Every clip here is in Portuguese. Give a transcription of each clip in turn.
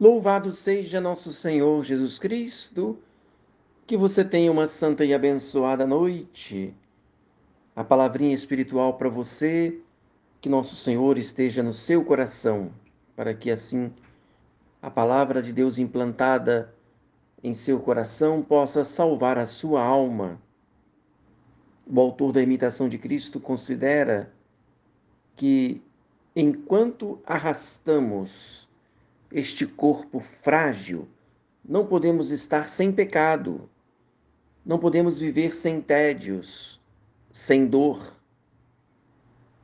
Louvado seja nosso Senhor Jesus Cristo, que você tenha uma santa e abençoada noite. A palavrinha espiritual para você, que nosso Senhor esteja no seu coração, para que assim a palavra de Deus implantada em seu coração possa salvar a sua alma. O autor da imitação de Cristo considera que enquanto arrastamos este corpo frágil, não podemos estar sem pecado, não podemos viver sem tédios, sem dor.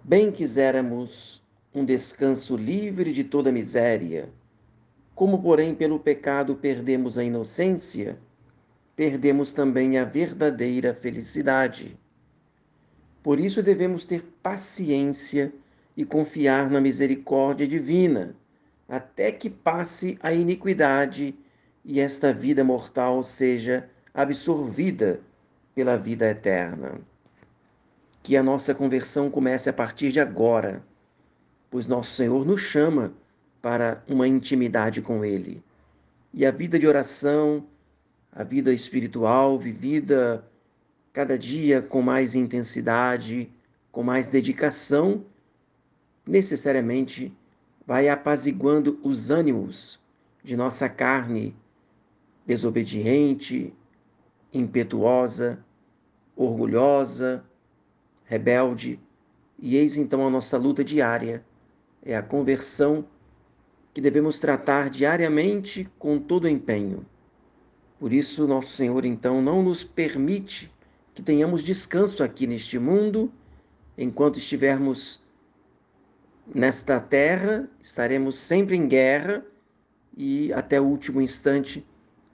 Bem quiséramos um descanso livre de toda miséria, como, porém, pelo pecado perdemos a inocência, perdemos também a verdadeira felicidade. Por isso devemos ter paciência e confiar na misericórdia divina até que passe a iniquidade e esta vida mortal seja absorvida pela vida eterna. Que a nossa conversão comece a partir de agora, pois nosso Senhor nos chama para uma intimidade com Ele. E a vida de oração, a vida espiritual vivida cada dia com mais intensidade, com mais dedicação, necessariamente vai apaziguando os ânimos de nossa carne desobediente, impetuosa, orgulhosa, rebelde. E eis então a nossa luta diária, é a conversão que devemos tratar diariamente com todo empenho. Por isso, nosso Senhor então não nos permite que tenhamos descanso aqui neste mundo enquanto estivermos Nesta terra estaremos sempre em guerra e até o último instante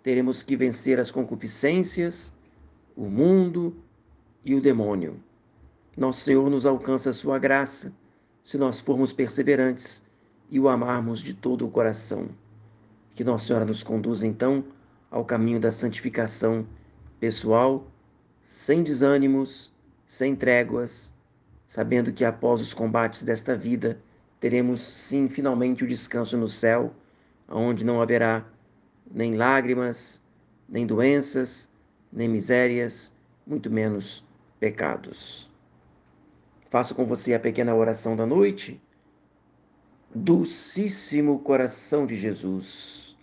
teremos que vencer as concupiscências, o mundo e o demônio. Nosso Senhor nos alcança a sua graça se nós formos perseverantes e o amarmos de todo o coração. Que Nossa Senhora nos conduza então ao caminho da santificação pessoal, sem desânimos, sem tréguas sabendo que após os combates desta vida teremos sim finalmente o descanso no céu, onde não haverá nem lágrimas, nem doenças, nem misérias, muito menos pecados. Faço com você a pequena oração da noite. Dulcíssimo coração de Jesus,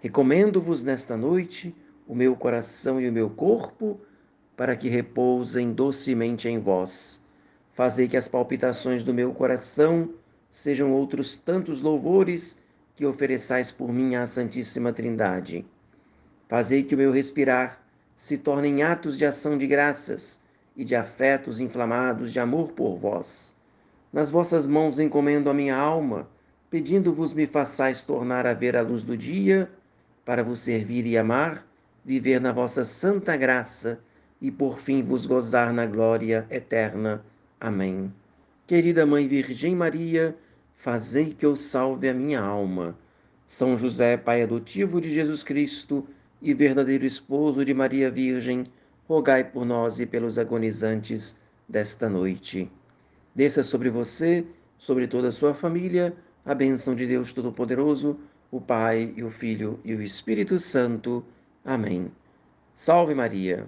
recomendo-vos nesta noite o meu coração e o meu corpo para que repousem docemente em vós Fazei que as palpitações do meu coração sejam outros tantos louvores que ofereçais por mim à Santíssima Trindade. Fazei que o meu respirar se torne em atos de ação de graças e de afetos inflamados de amor por vós. Nas vossas mãos encomendo a minha alma, pedindo-vos me façais tornar a ver a luz do dia, para vos servir e amar, viver na vossa santa graça e por fim vos gozar na glória eterna Amém. Querida Mãe Virgem Maria, fazei que eu salve a minha alma. São José, Pai adotivo de Jesus Cristo e verdadeiro esposo de Maria Virgem, rogai por nós e pelos agonizantes desta noite. Desça sobre você, sobre toda a sua família, a bênção de Deus Todo-Poderoso, o Pai e o Filho e o Espírito Santo. Amém. Salve Maria.